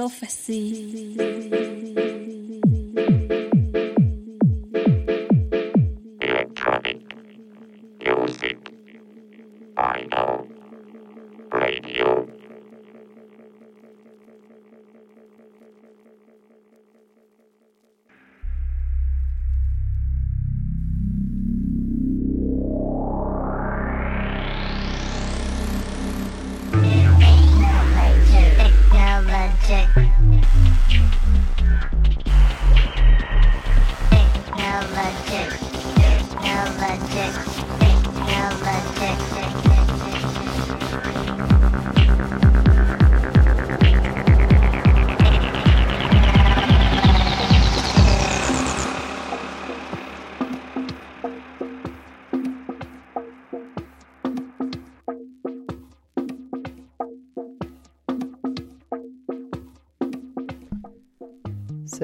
prophecy.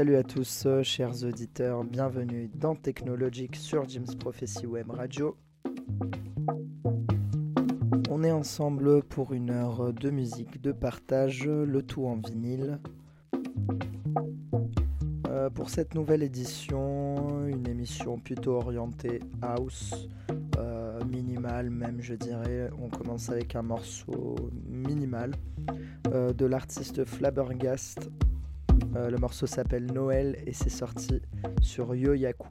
Salut à tous, euh, chers auditeurs, bienvenue dans Technologique sur Jim's Prophecy Web Radio. On est ensemble pour une heure de musique, de partage, le tout en vinyle. Euh, pour cette nouvelle édition, une émission plutôt orientée house, euh, minimal même je dirais. On commence avec un morceau minimal de l'artiste Flabbergast le morceau s'appelle Noël et c'est sorti sur Yoyaku.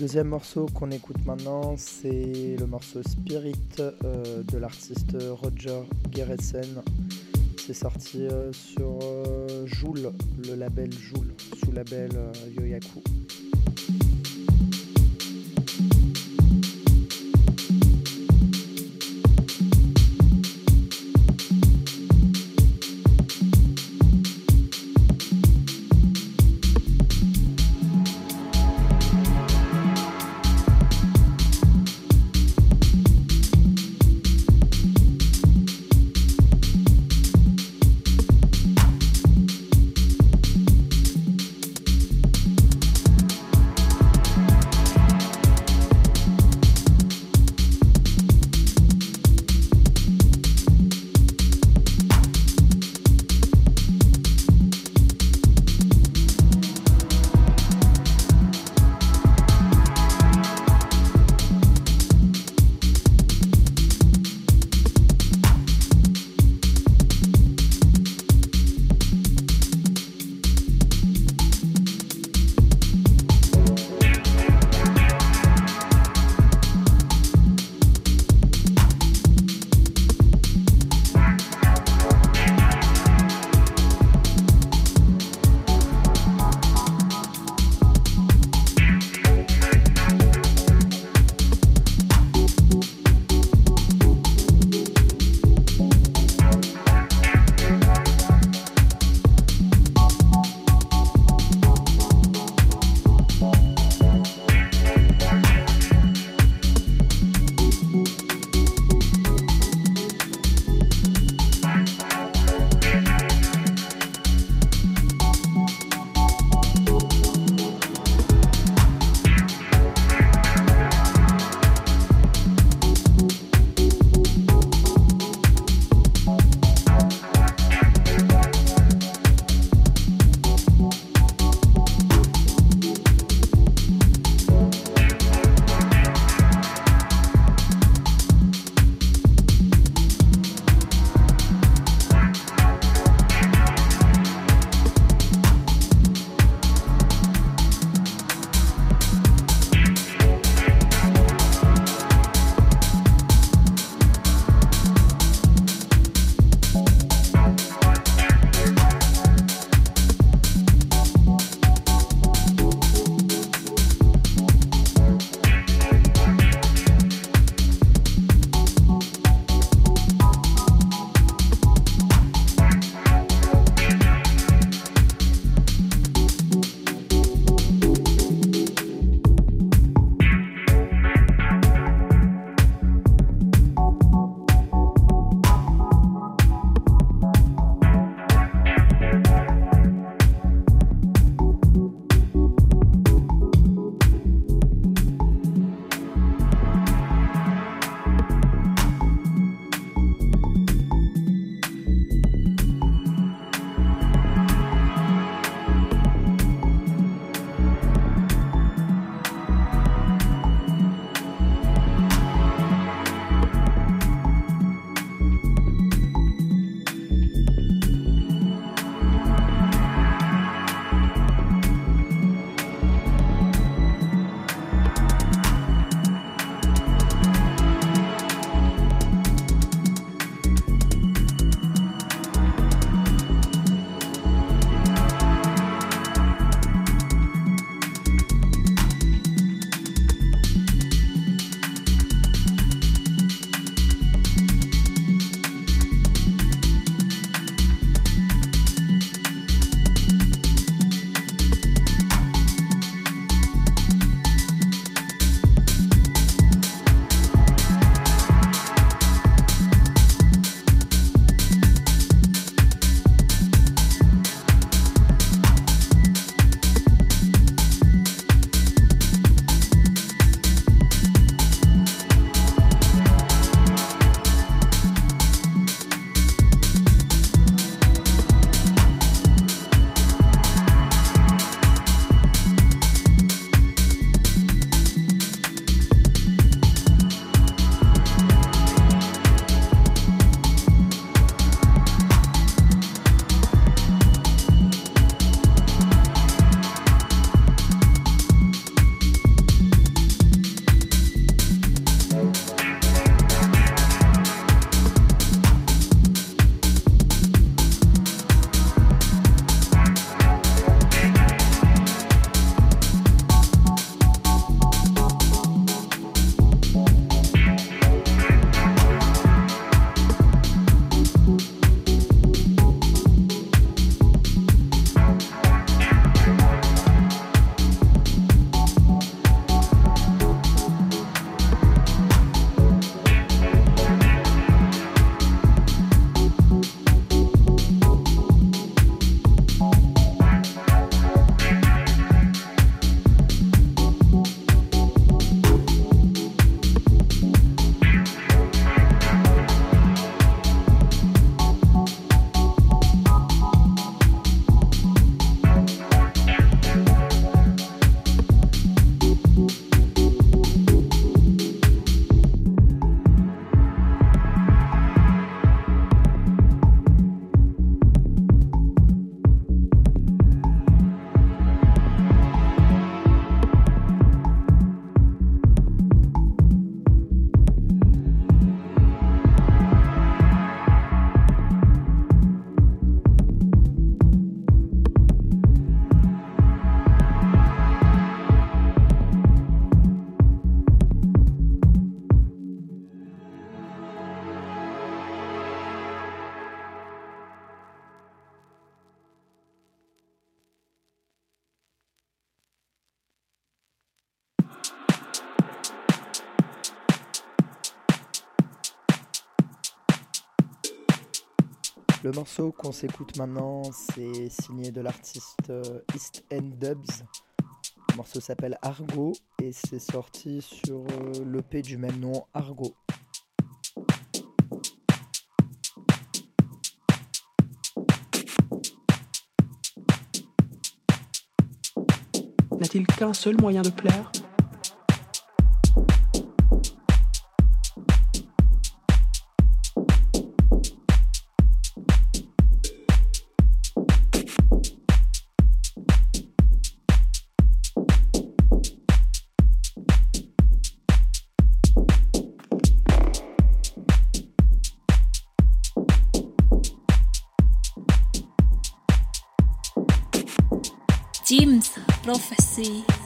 Deuxième morceau qu'on écoute maintenant, c'est le morceau Spirit euh, de l'artiste Roger Gerritsen. C'est sorti euh, sur euh, Joule, le label Joule, sous label Yoyaku. Le morceau qu'on s'écoute maintenant, c'est signé de l'artiste euh, East End Dubs. Le morceau s'appelle Argo et c'est sorti sur euh, l'EP du même nom, Argo. N'a-t-il qu'un seul moyen de plaire? Jim's Prophecy.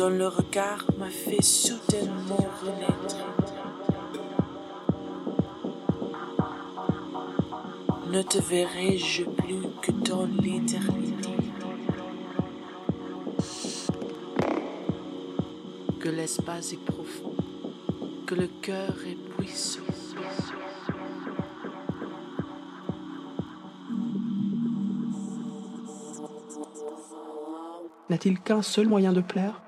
Dont le regard m'a fait soudainement renaître. Ne te verrai-je plus que dans l'éternité? Que l'espace est profond, que le cœur est puissant. N'a-t-il qu'un seul moyen de plaire?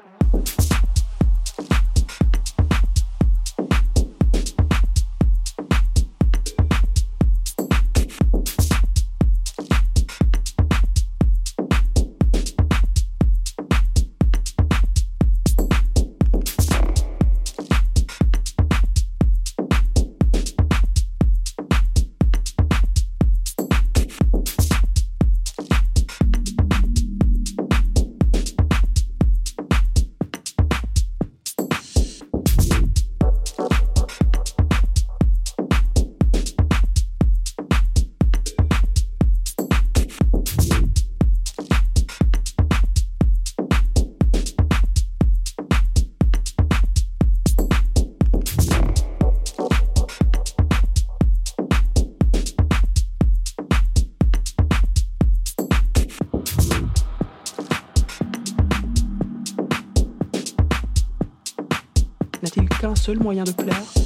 Seul moyen de plaire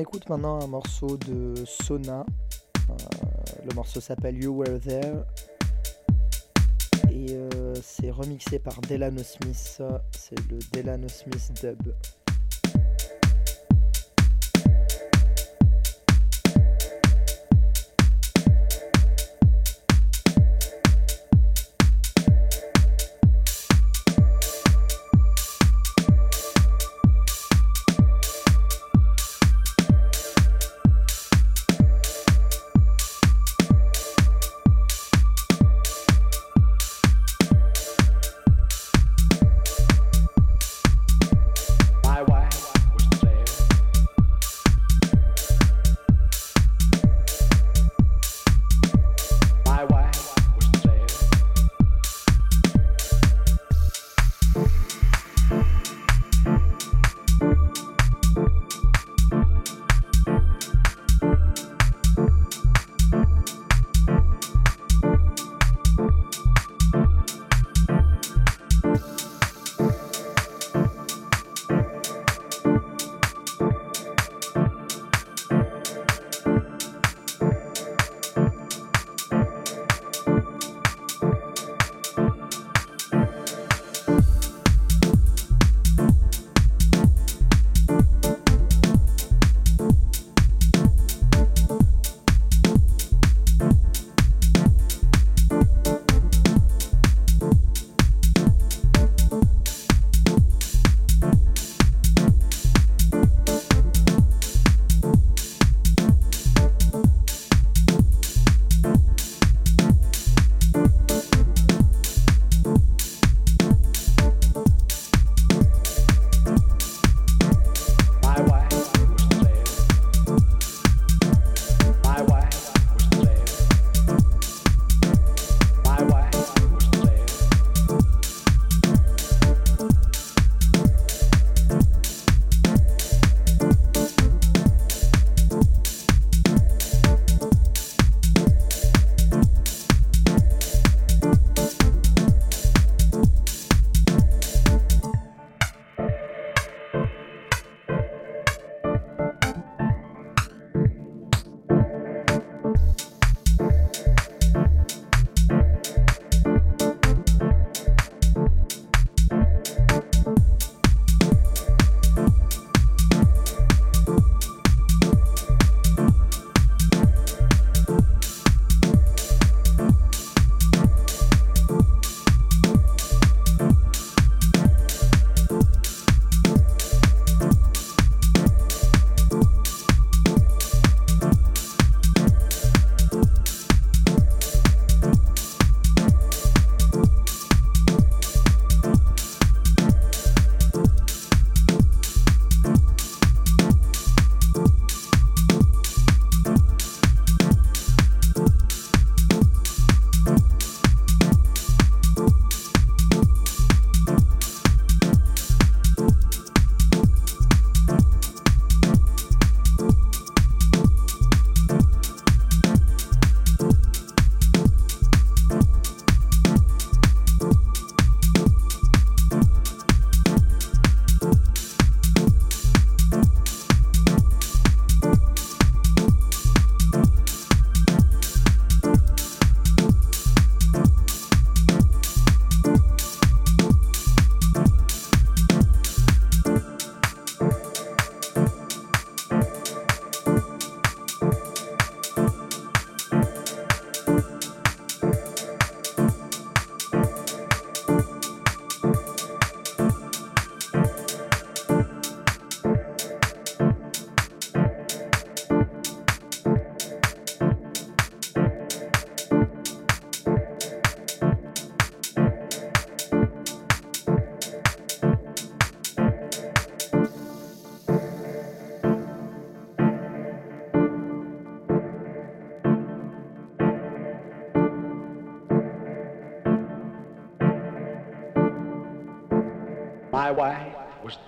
écoute maintenant un morceau de Sona. Euh, le morceau s'appelle You Were There. Et euh, c'est remixé par Delano Smith. C'est le Delano Smith dub.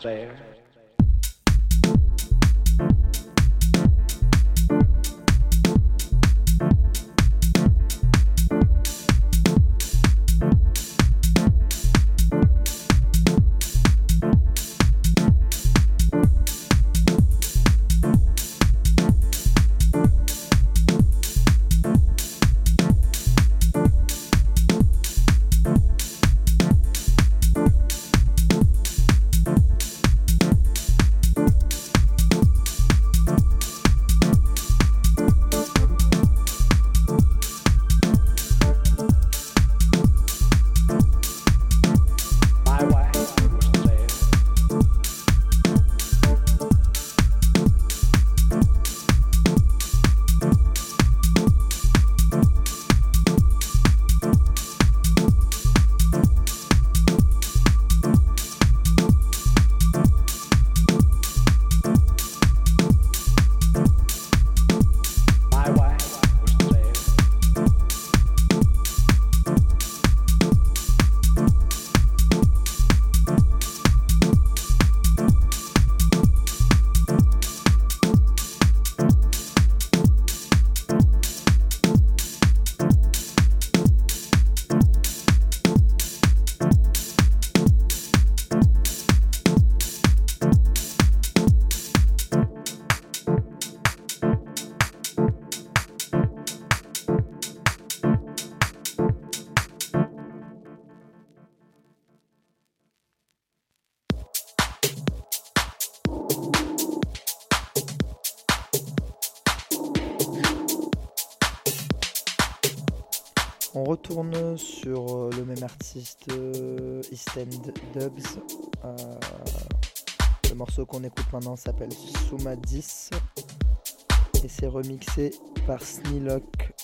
There. Sur euh, le même artiste, euh, East End Dubs. Euh, le morceau qu'on écoute maintenant s'appelle Suma 10 et c'est remixé par Sneelock.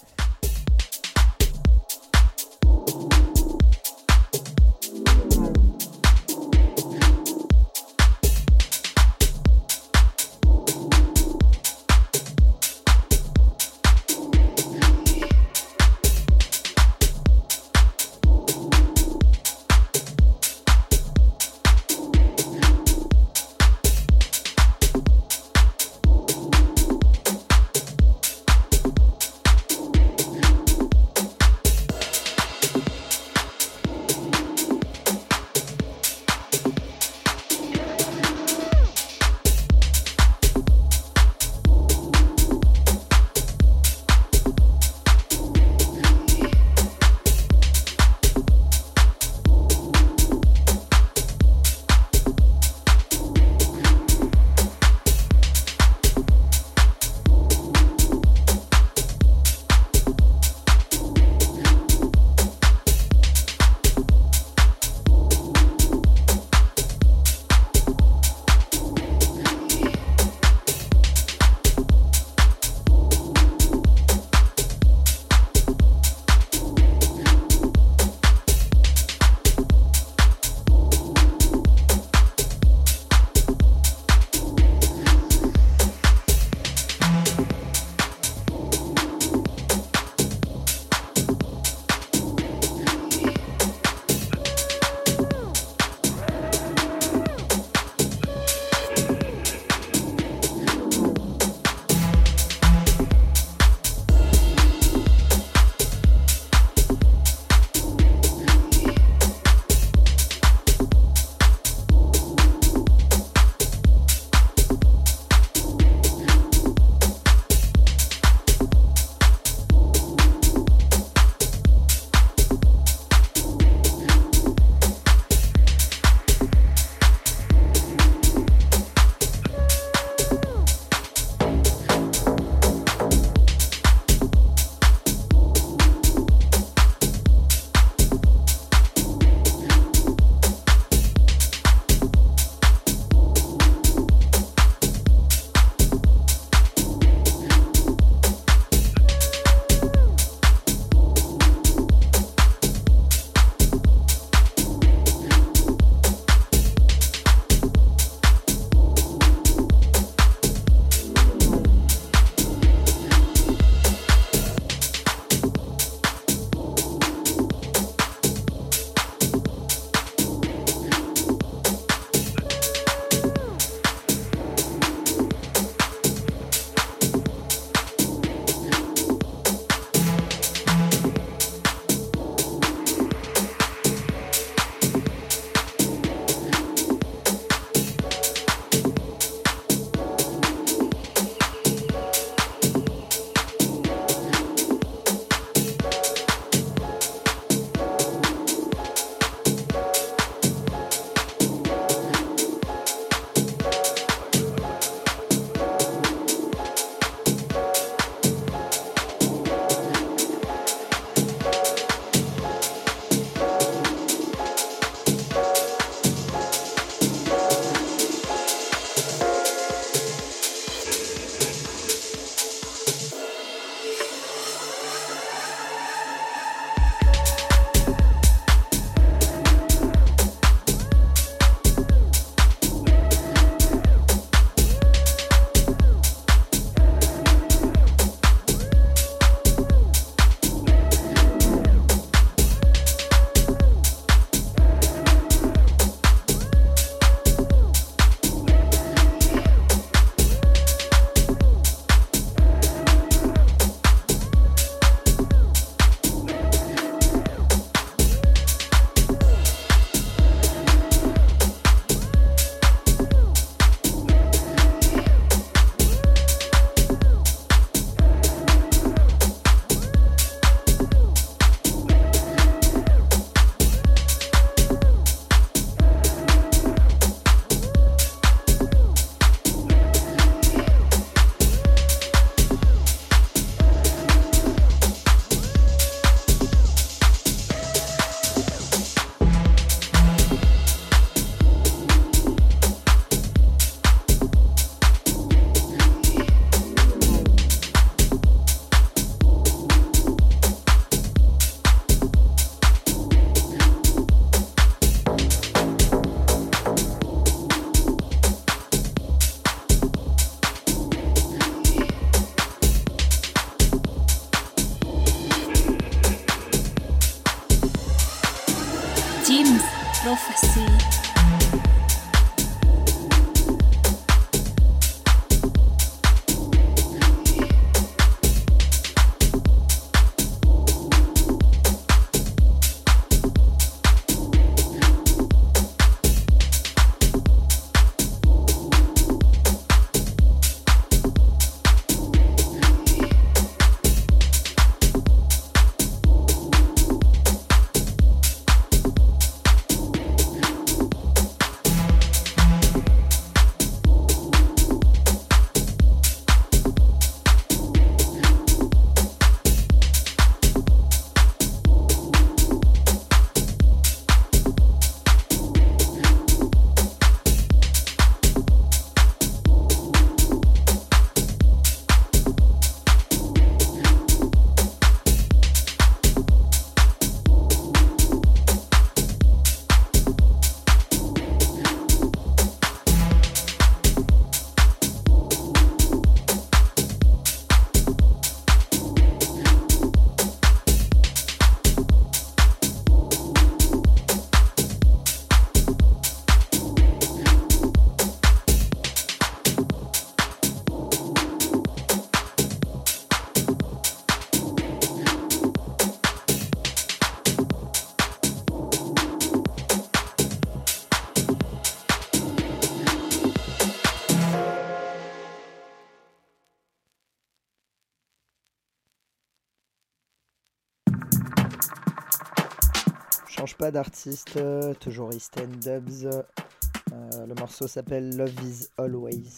Change pas d'artiste, euh, toujours East End Dubs. Euh, le morceau s'appelle Love is Always.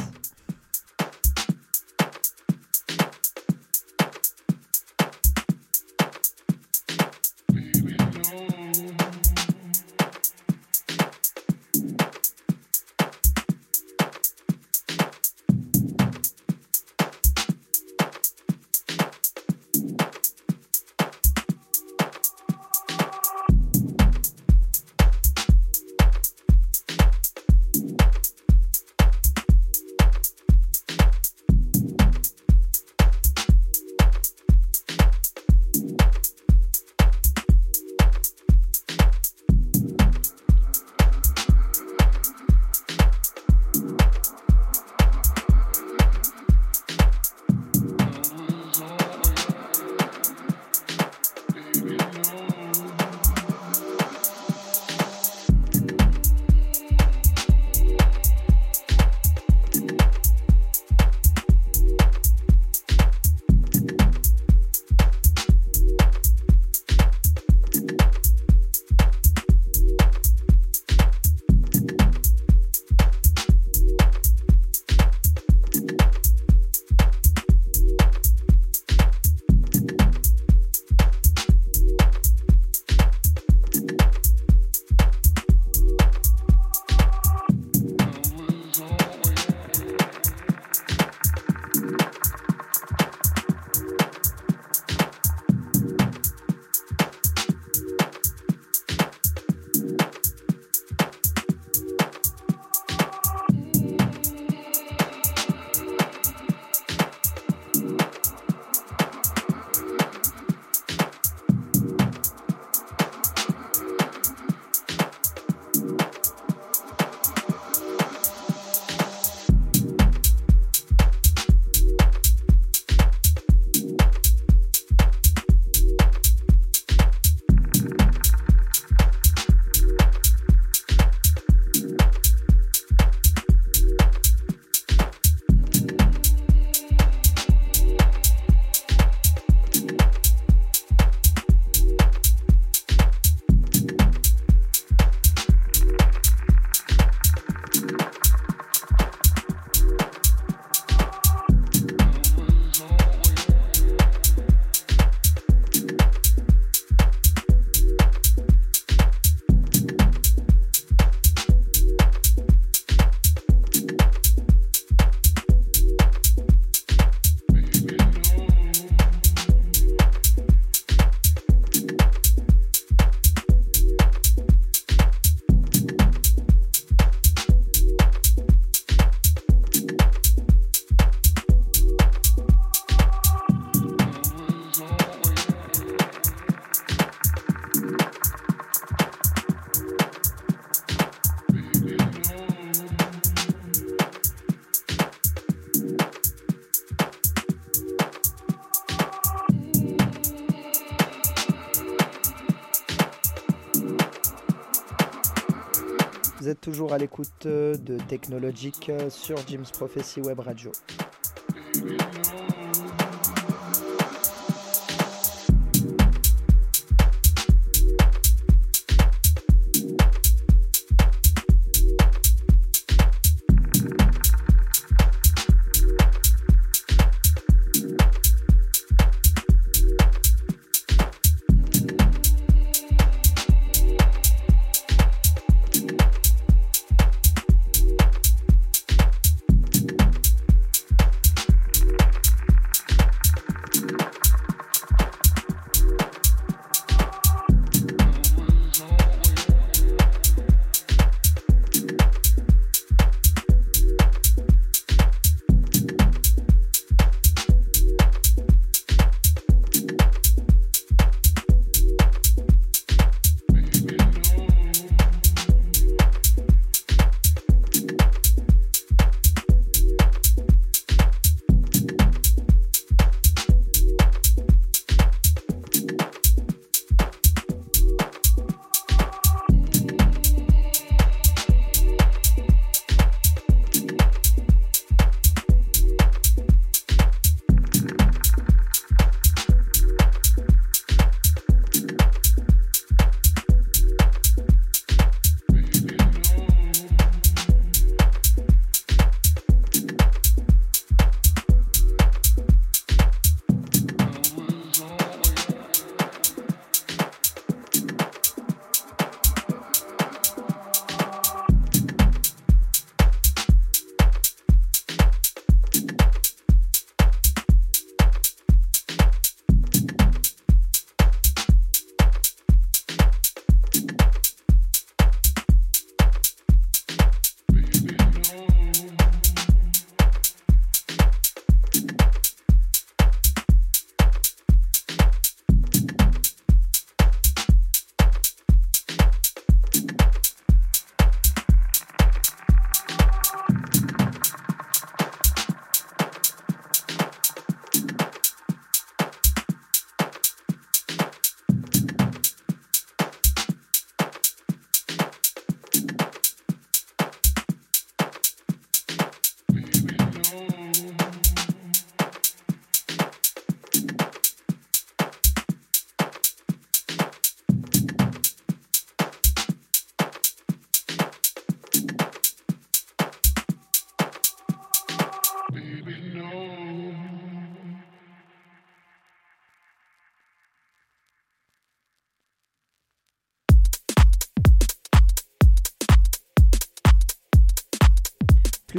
Êtes toujours à l'écoute euh, de Technologic euh, sur Jim's Prophecy Web Radio.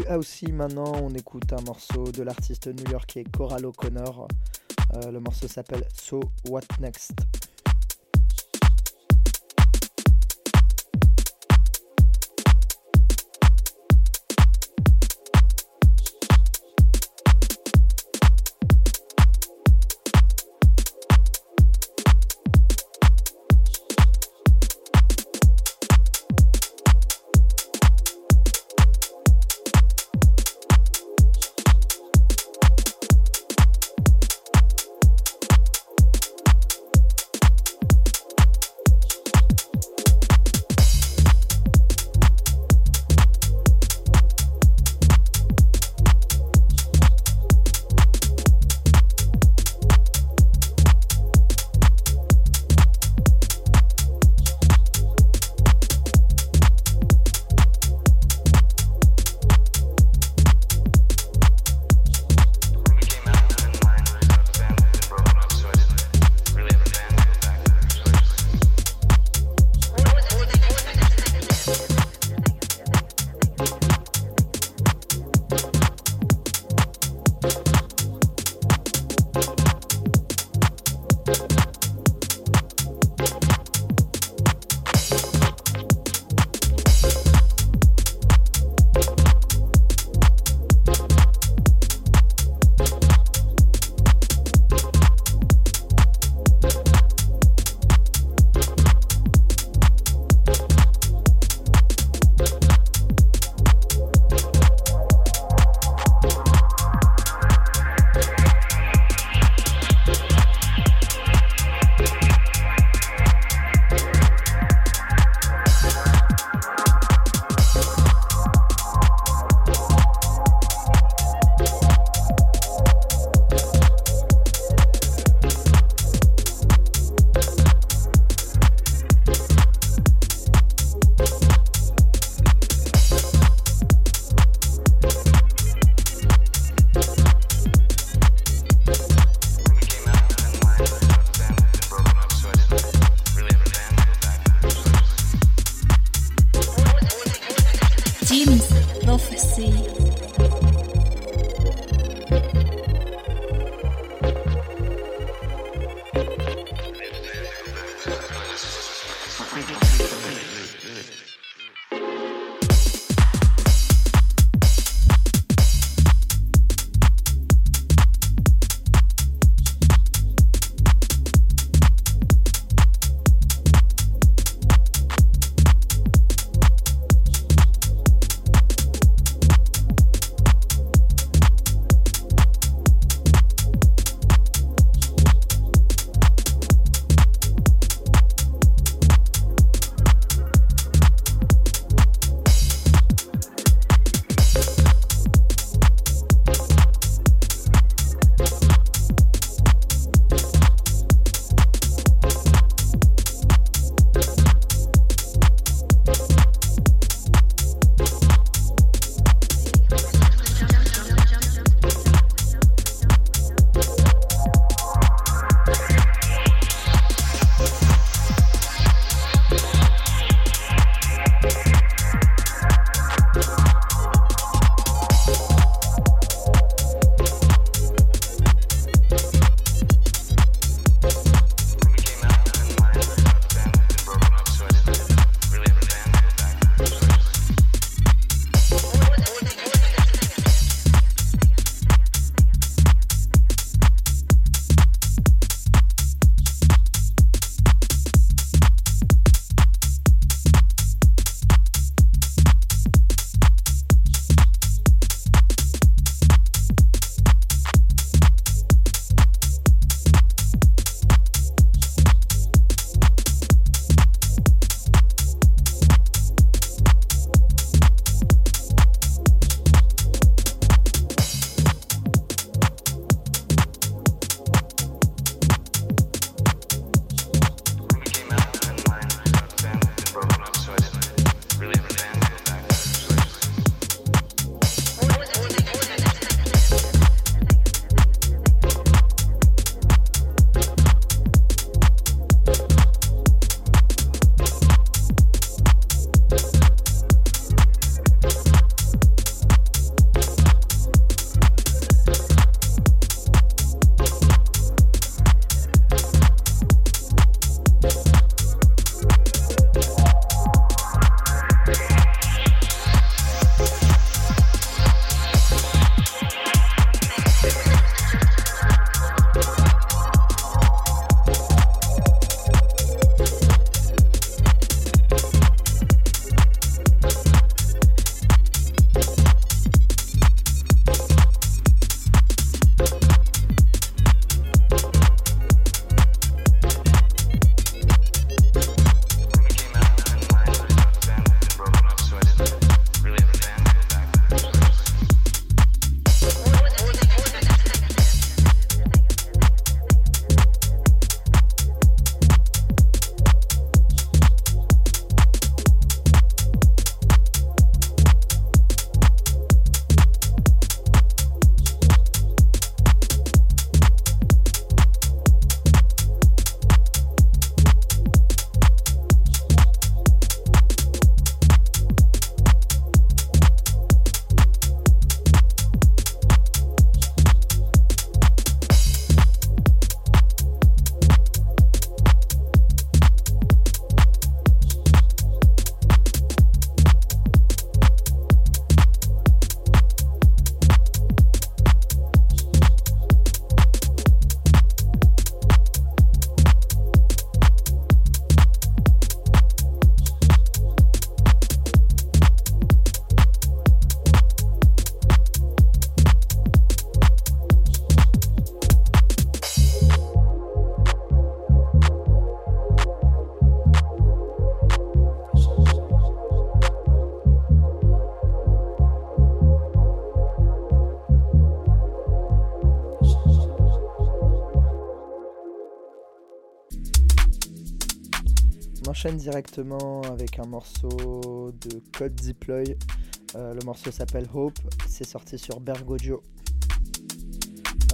Plus aussi maintenant, on écoute un morceau de l'artiste new-yorkais Coral O'Connor. Euh, le morceau s'appelle So What Next? Enchaîne directement avec un morceau de Code Deploy. Euh, le morceau s'appelle Hope, c'est sorti sur Bergoglio.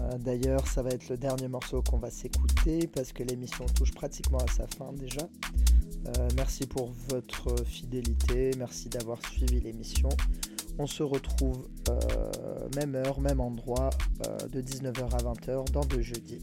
Euh, D'ailleurs, ça va être le dernier morceau qu'on va s'écouter parce que l'émission touche pratiquement à sa fin déjà. Euh, merci pour votre fidélité, merci d'avoir suivi l'émission. On se retrouve même heure, même endroit, de 19h à 20h dans deux jeudis.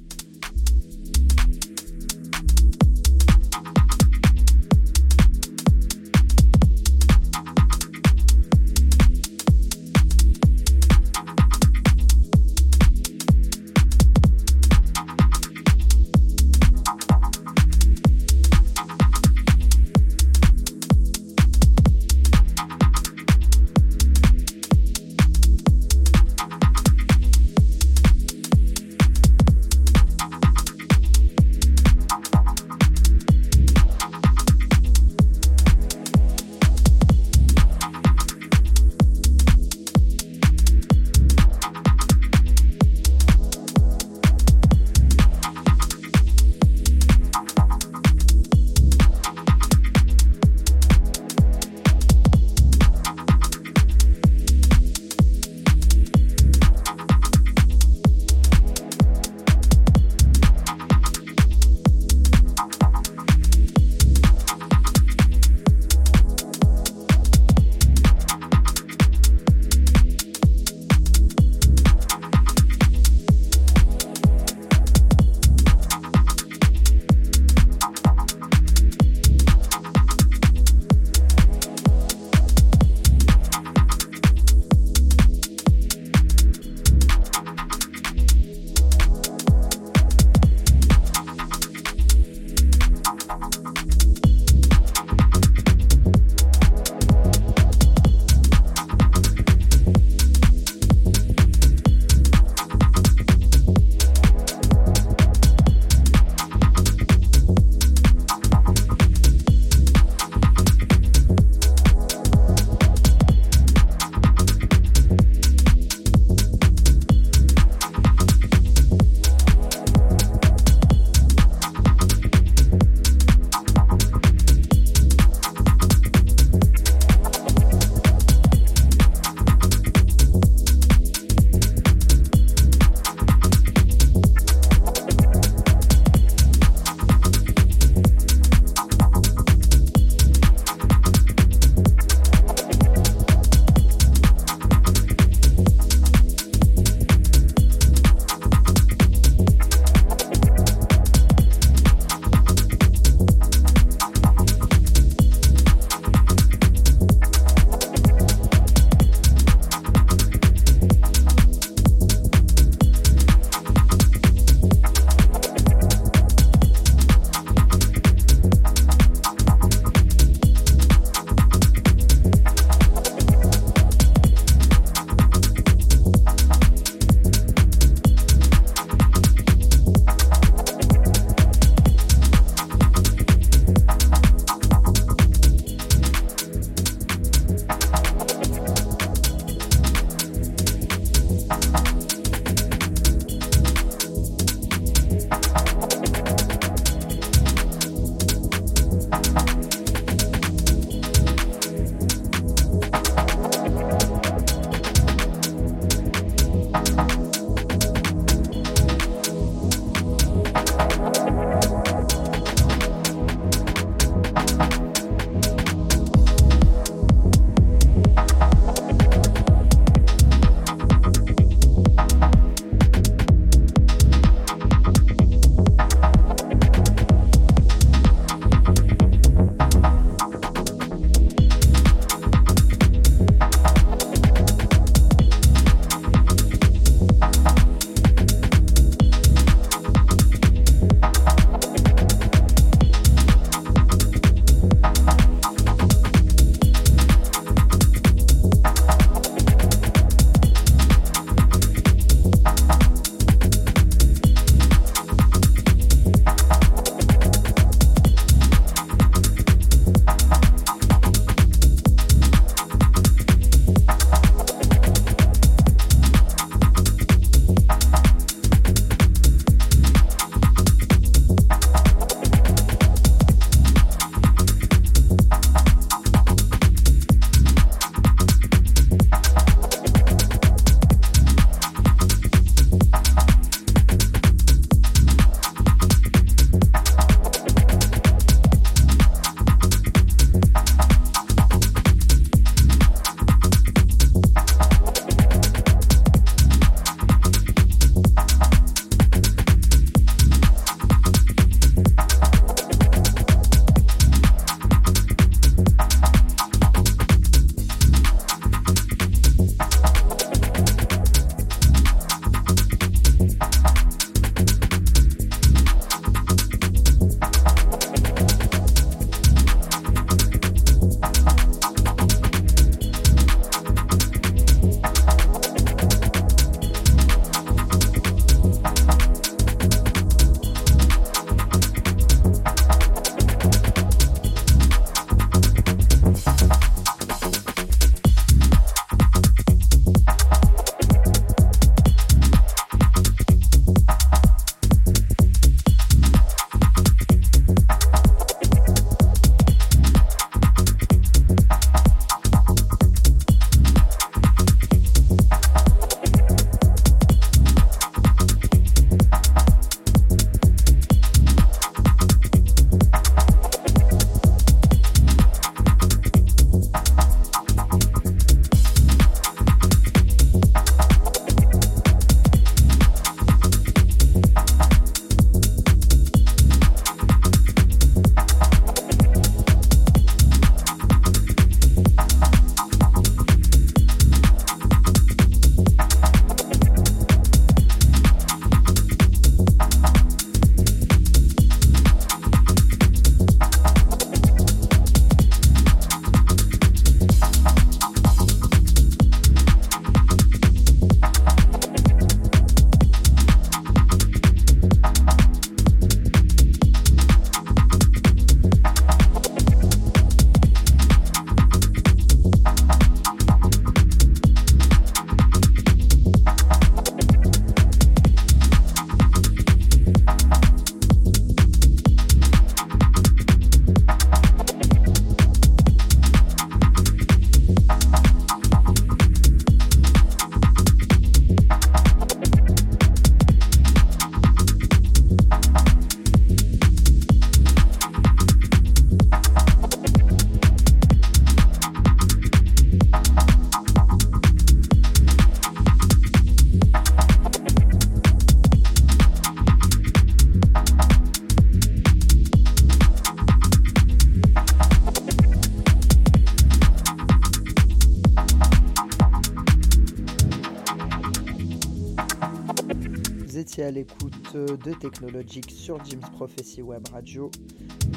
À l'écoute de Technologique sur Jim's Prophecy Web Radio.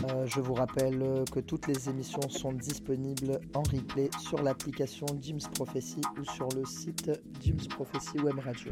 Euh, je vous rappelle que toutes les émissions sont disponibles en replay sur l'application Jim's Prophecy ou sur le site Jim's Prophecy Web Radio.